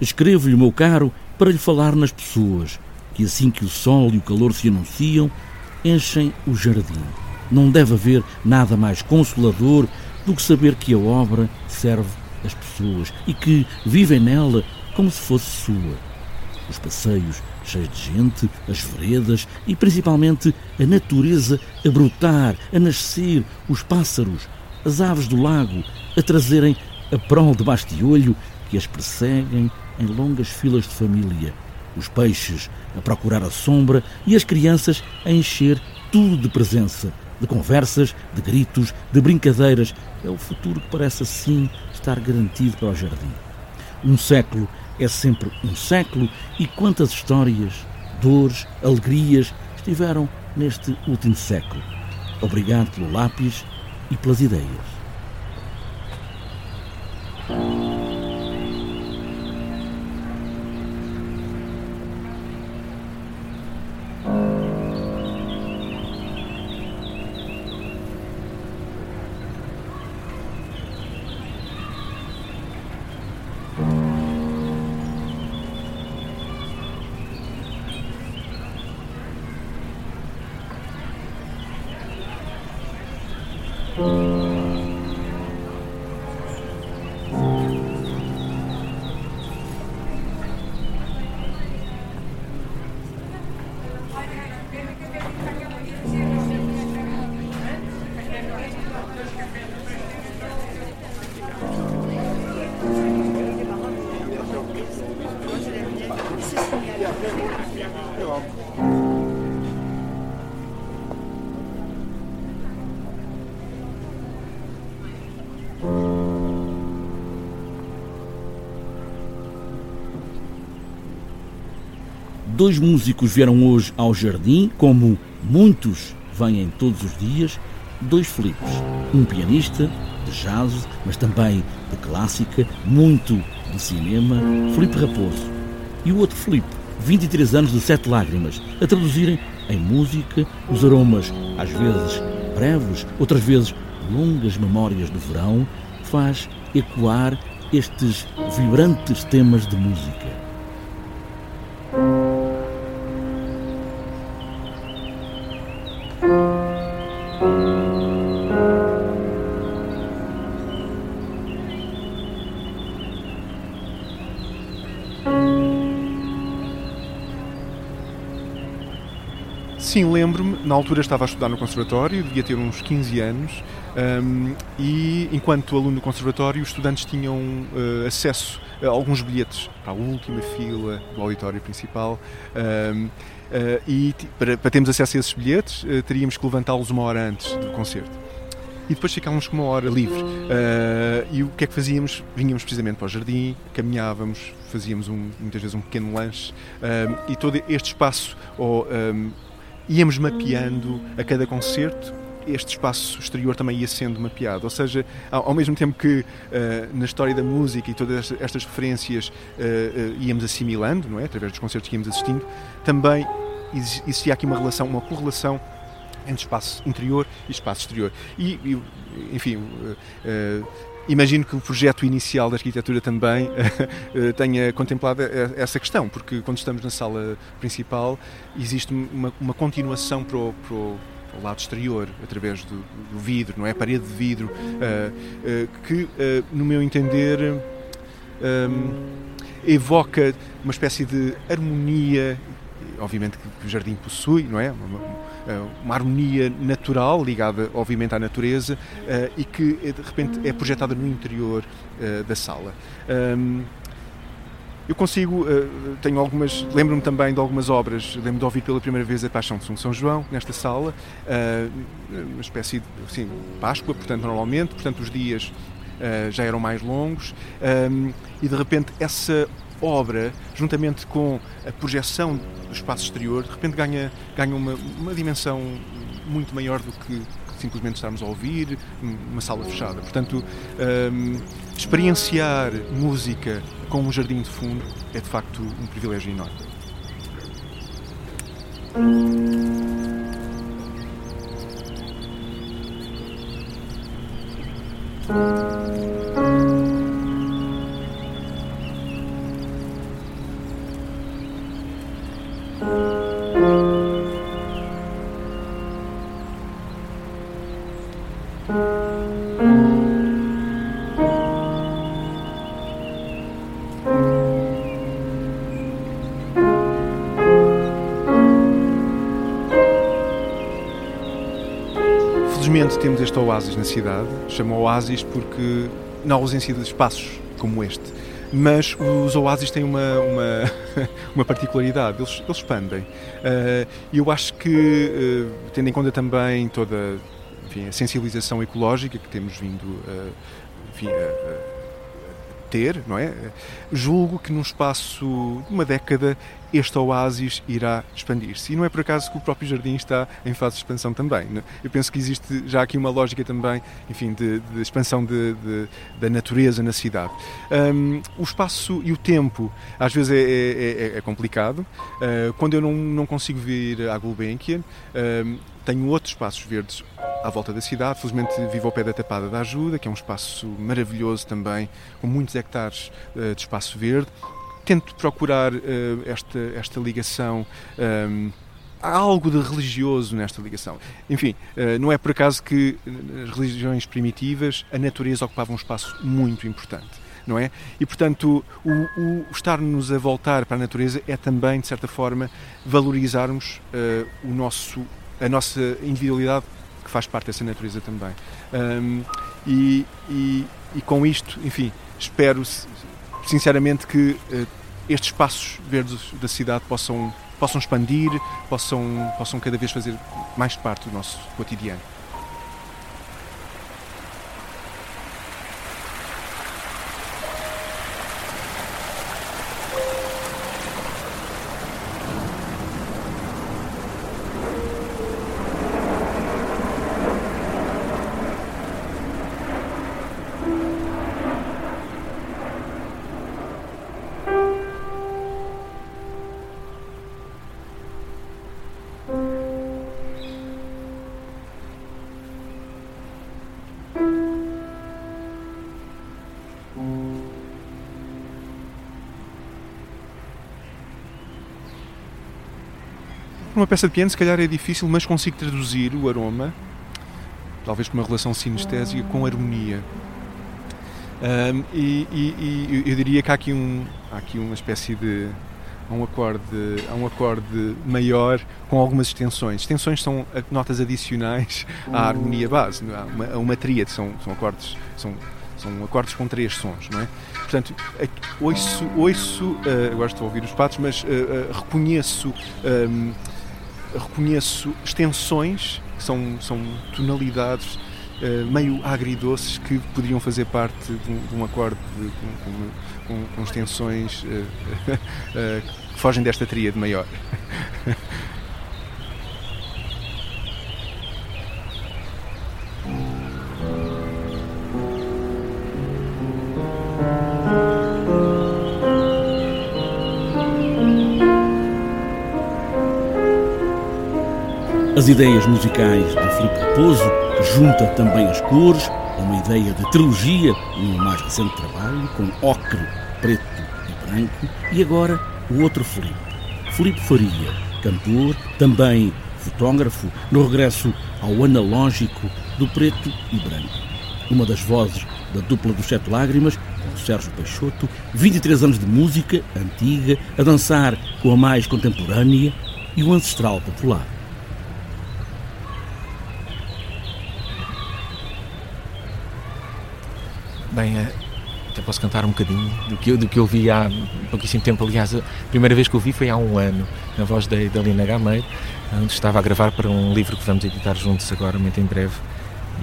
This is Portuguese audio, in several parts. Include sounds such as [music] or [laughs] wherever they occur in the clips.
Escrevo-lhe, meu caro, para lhe falar nas pessoas, que assim que o sol e o calor se anunciam, enchem o jardim. Não deve haver nada mais consolador do que saber que a obra serve as pessoas e que vivem nela como se fosse sua. Os passeios cheios de gente, as veredas e principalmente a natureza a brotar, a nascer, os pássaros, as aves do lago a trazerem a prol debaixo de olho que as perseguem em longas filas de família, os peixes a procurar a sombra e as crianças a encher tudo de presença, de conversas, de gritos, de brincadeiras. É o futuro que parece assim estar garantido para o jardim. Um século é sempre um século e quantas histórias, dores, alegrias estiveram neste último século. Obrigado pelo lápis e pelas ideias. Mm-hmm. Dois músicos vieram hoje ao jardim, como muitos vêm todos os dias, dois Filipes. Um pianista de jazz, mas também de clássica, muito de cinema, Felipe Raposo. E o outro Felipe, 23 anos de Sete Lágrimas, a traduzirem em música os aromas, às vezes breves, outras vezes longas memórias do verão, faz ecoar estes vibrantes temas de música. Sim, lembro-me, na altura estava a estudar no conservatório, devia ter uns 15 anos, um, e enquanto aluno do conservatório, os estudantes tinham uh, acesso a alguns bilhetes para a última fila do auditório principal. Um, uh, e para, para, termos acesso a esses bilhetes, uh, teríamos que levantá-los uma hora antes do concerto. E depois ficávamos com uma hora livre. e o que é que fazíamos? Vinhamos precisamente para o jardim, caminhávamos, fazíamos um, muitas vezes um pequeno lanche, e todo este espaço, ou, um, íamos mapeando a cada concerto este espaço exterior também ia sendo mapeado. Ou seja, ao, mesmo tempo que uh, na história da música e todas estas referências uh, uh, íamos assimilando, não é? através dos concertos que íamos assistindo, também existia aqui uma relação, uma correlação entre espaço interior e espaço exterior. E, e enfim, Imagino que o projeto inicial da arquitetura também [laughs] eh, tenha contemplado essa questão, porque quando estamos na sala principal existe uma, uma continuação para o, para o lado exterior, através do, do, vidro, não é? Parede de vidro, uh, uh, que, uh, no meu entender, um, evoca uma espécie de harmonia, obviamente que o jardim possui, não é? Uma, eh, uma harmonia natural ligada, obviamente, à natureza eh, e que eh, de repente é projetada no interior da sala. Eu consigo, tenho algumas, lembro-me também de algumas obras, lembro de ouvir pela primeira vez a Paixão de São João, nesta sala, uma espécie de assim, Páscoa, portanto, normalmente, portanto, os dias já eram mais longos, e de repente essa obra, juntamente com a projeção do espaço exterior, de repente ganha, ganha uma, uma dimensão muito maior do que simplesmente estarmos a ouvir uma sala fechada. Portanto, um, experienciar música com um jardim de fundo é de facto um privilégio enorme. Temos este oásis na cidade, chama oásis porque na ausência de espaços como este. Mas os oásis têm uma, uma, [laughs] uma particularidade, eles, eles expandem. E uh, eu acho que, uh, tendo em conta também toda enfim, a sensibilização ecológica que temos vindo uh, enfim, a ter, não é? Julgo que num espaço de uma década este oásis irá expandir-se. E não é por acaso que o próprio jardim está em fase de expansão também. Né? Eu penso que existe já aqui uma lógica também, enfim, de, de expansão de, de, da natureza na cidade. Um, o espaço e o tempo às vezes é, é, é, é complicado. Uh, quando eu não, não consigo vir à Gulbenkian, um, tenho outros espaços verdes à volta da cidade. Felizmente vivo ao pé da Tapada da Ajuda, que é um espaço maravilhoso também, com muitos hectares uh, de espaço verde. Tento procurar uh, esta, esta ligação. Um, ehm, há algo de religioso nesta ligação. Enfim, uh, não é por acaso que nas religiões primitivas a natureza ocupava um espaço muito importante. Não é? E portanto, o, o estar-nos a voltar para a natureza é também, de certa forma, valorizarmos o nosso a nossa individualidade que faz parte dessa natureza também. Um, e, e, e, com isto, enfim, espero sinceramente que uh, estes espaços verdes da cidade possam, possam expandir, possam, possam cada vez fazer mais parte do nosso cotidiano. Uma peça piano, se calhar é difícil, mas consigo traduzir o aroma, talvez com uma relação sinestésica, com harmonia. Um, e, e, e, eu diria que há aqui, um, há aqui uma espécie de. Há um, acorde, há um acorde maior com algumas extensões. Extensões são notas adicionais à harmonia base, há uma, uma tríade, são, são acordes. São, são acordes com três sons, não é? Portanto, ouço, ouço uh, agora estou a ouvir os patos, mas uh, uh, reconheço reconheço extensões, que são, são tonalidades uh, meio agridoces que poderiam fazer parte de um, de um acorde de, com, com, com, extensões uh, uh, [laughs] que fogem desta tríade maior. [laughs] As ideias musicais de Filipe Raposo, junta também as cores, uma ideia de trilogia no mais recente trabalho, com ocre, preto e branco, e agora o outro Filipe, Filipe Faria, cantor, também fotógrafo, no regresso ao analógico do preto e branco. Uma das vozes da dupla dos Sete Lágrimas, com Sérgio Peixoto, 23 anos de música antiga, a dançar com a mais contemporânea e o ancestral popular. Bem, eh, até posso cantar um bocadinho do que, do que eu vi há pouquíssimo tempo. Aliás, a primeira vez que eu vi foi há um ano, na voz da, da Lina Gameiro, onde estava a gravar para um livro que vamos editar juntos agora, muito em breve.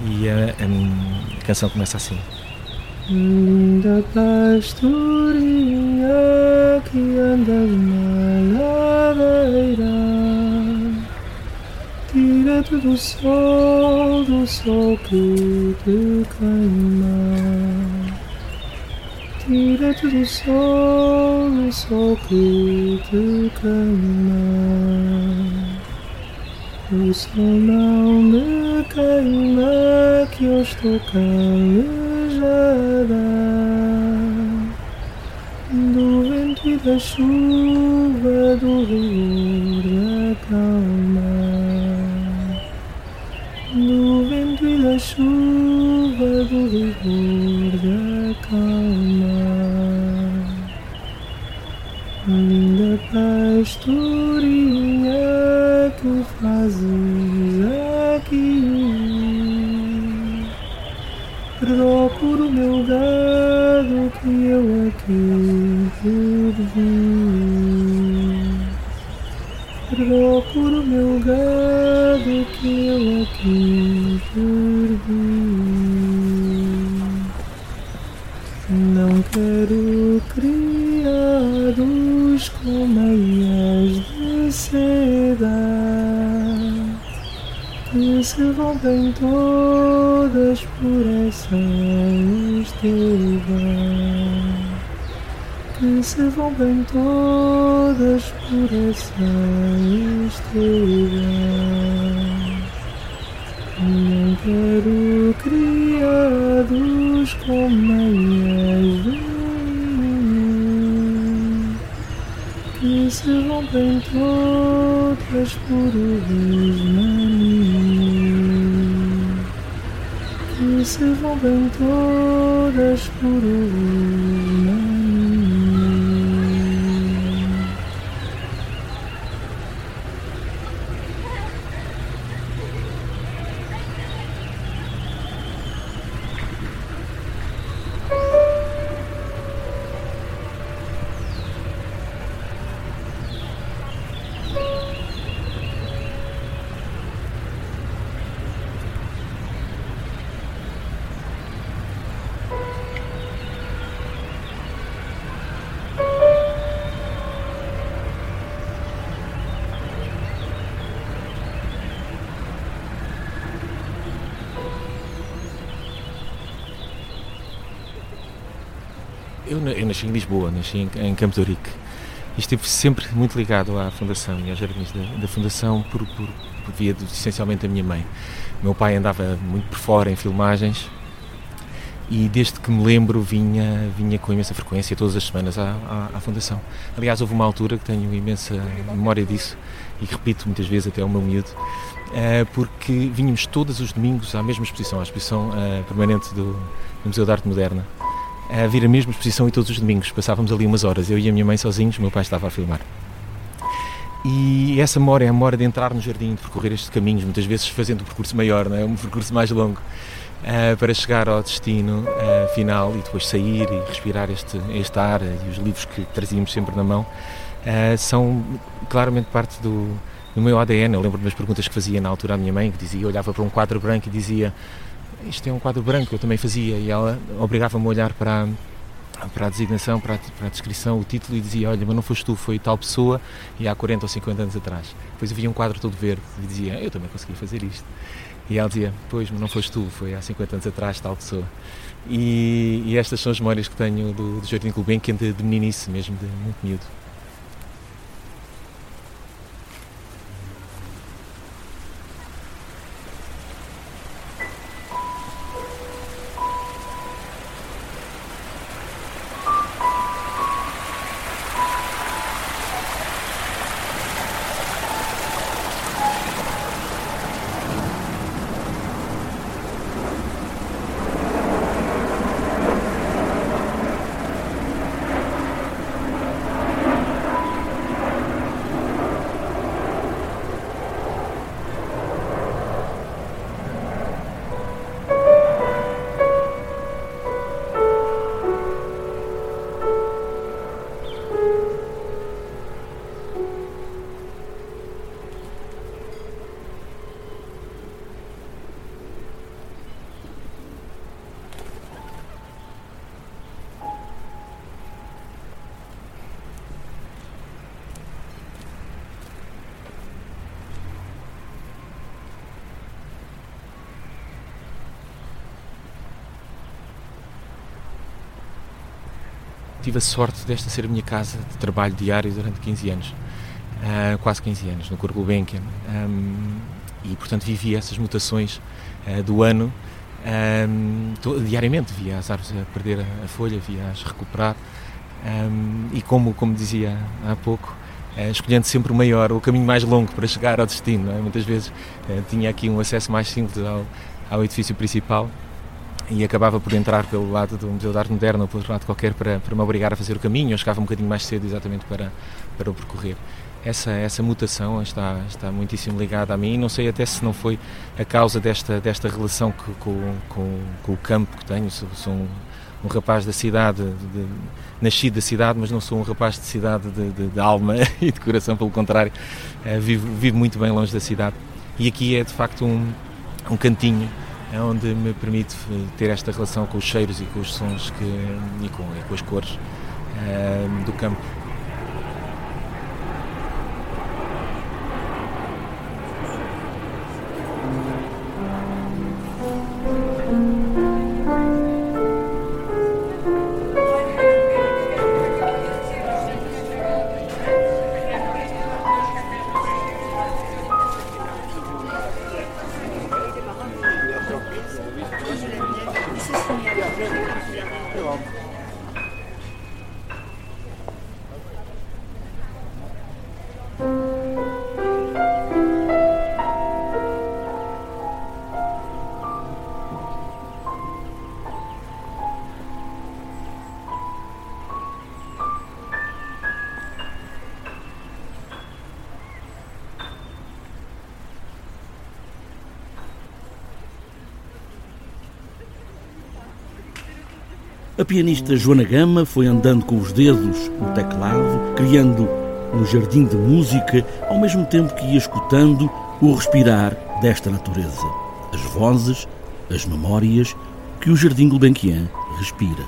E a, a, a canção começa assim. Linda pastorinha que andas na ladeira direto do sol, do sol que te queima. Direto do sol, do sol que te queima. O sol não me queima, que eu estou calejada do vento e da chuva, do rigor da calma do vento e da chuva, do rigor da calma. Linda pastorinha, que fazes aqui? meu gado que eu aqui perdi. Procuro meu gado que eu aqui perdi. Não quero criados com meias de seda que se rompem todas por essa esteva. Que se rompem todas por essa esteva. Não quero criados com meias de se rompem todas por mim, que se rompem todas por mim. Eu, nasci em Lisboa, nasci em, em Campo de Ourique. E estive sempre muito ligado à Fundação e aos jardins da, da Fundação por, por, por via de, essencialmente da minha mãe. Meu pai andava muito por fora em filmagens e desde que me lembro vinha, vinha com imensa frequência todas as semanas à, à, à, Fundação. Aliás, houve uma altura que tenho imensa memória disso e que repito muitas vezes até ao meu miúdo, eh, porque vínhamos todos os domingos à mesma exposição, à exposição eh, permanente do, do Museu de Arte Moderna a vir a mesma exposição e todos os domingos. Passávamos ali umas horas, eu e a minha mãe sozinhos, meu pai estava a filmar. E essa memória é a memória de entrar no jardim, de percorrer estes caminhos, muitas vezes fazendo um percurso maior, não é? um percurso mais longo, uh, para chegar ao destino uh, final e depois sair e respirar este, este ar e os livros que trazíamos sempre na mão, uh, são claramente parte do, do meu ADN. Eu lembro-me das perguntas que fazia na altura à minha mãe, que dizia, olhava para um quadro branco e dizia isto é um quadro branco, eu também fazia, e ela obrigava-me a olhar para, para a designação, para a, para a, descrição, o título e dizia, olha, mas não foste tu, foi tal pessoa e há 40 ou 50 anos atrás. Depois havia um quadro todo verde e dizia, eu também consegui fazer isto. E ela dizia, pois, mas não foste tu, foi há 50 anos atrás tal pessoa. E, e estas são as memórias que tenho do, do Jardim Gulbenkian de, de meninice mesmo, de muito miúdo. Tive a sorte desta ser a minha casa de trabalho diário durante 15 anos, uh, quase 15 anos, no Corpo Gulbenkian. Um, e, portanto, vivi essas mutações uh, do ano um, diariamente. Via as árvores a perder a, folha, via-as recuperar. Um, e, como, como dizia há pouco, uh, escolhendo sempre o maior, o caminho mais longo para chegar ao destino. É? Muitas vezes tinha aqui um acesso mais simples ao, ao edifício principal e acabava por entrar pelo lado do Museu de Arte Moderna ou pelo outro lado qualquer para, para me obrigar a fazer o caminho. Eu chegava um bocadinho mais cedo exatamente para, para o percorrer. essa, essa mutação está, está muitíssimo ligada a mim. Não sei até se não foi a causa desta, desta relação que, com, com, com o campo que tenho. Sou, sou um, um, rapaz da cidade, de, nascido da cidade, mas não sou um rapaz de cidade de, de, de alma [laughs] e de coração, pelo contrário, uh, vivo, vivo muito bem longe da cidade. E aqui é de facto um, um cantinho onde me permite ter esta relação com os cheiros e com os sons que, e, com, e com as cores uh, do campo. A pianista Joana Gama foi andando com os dedos no teclado, criando um jardim de música, ao mesmo tempo que ia escutando o respirar desta natureza, as vozes, as memórias que o Jardim Gulbenkian respira.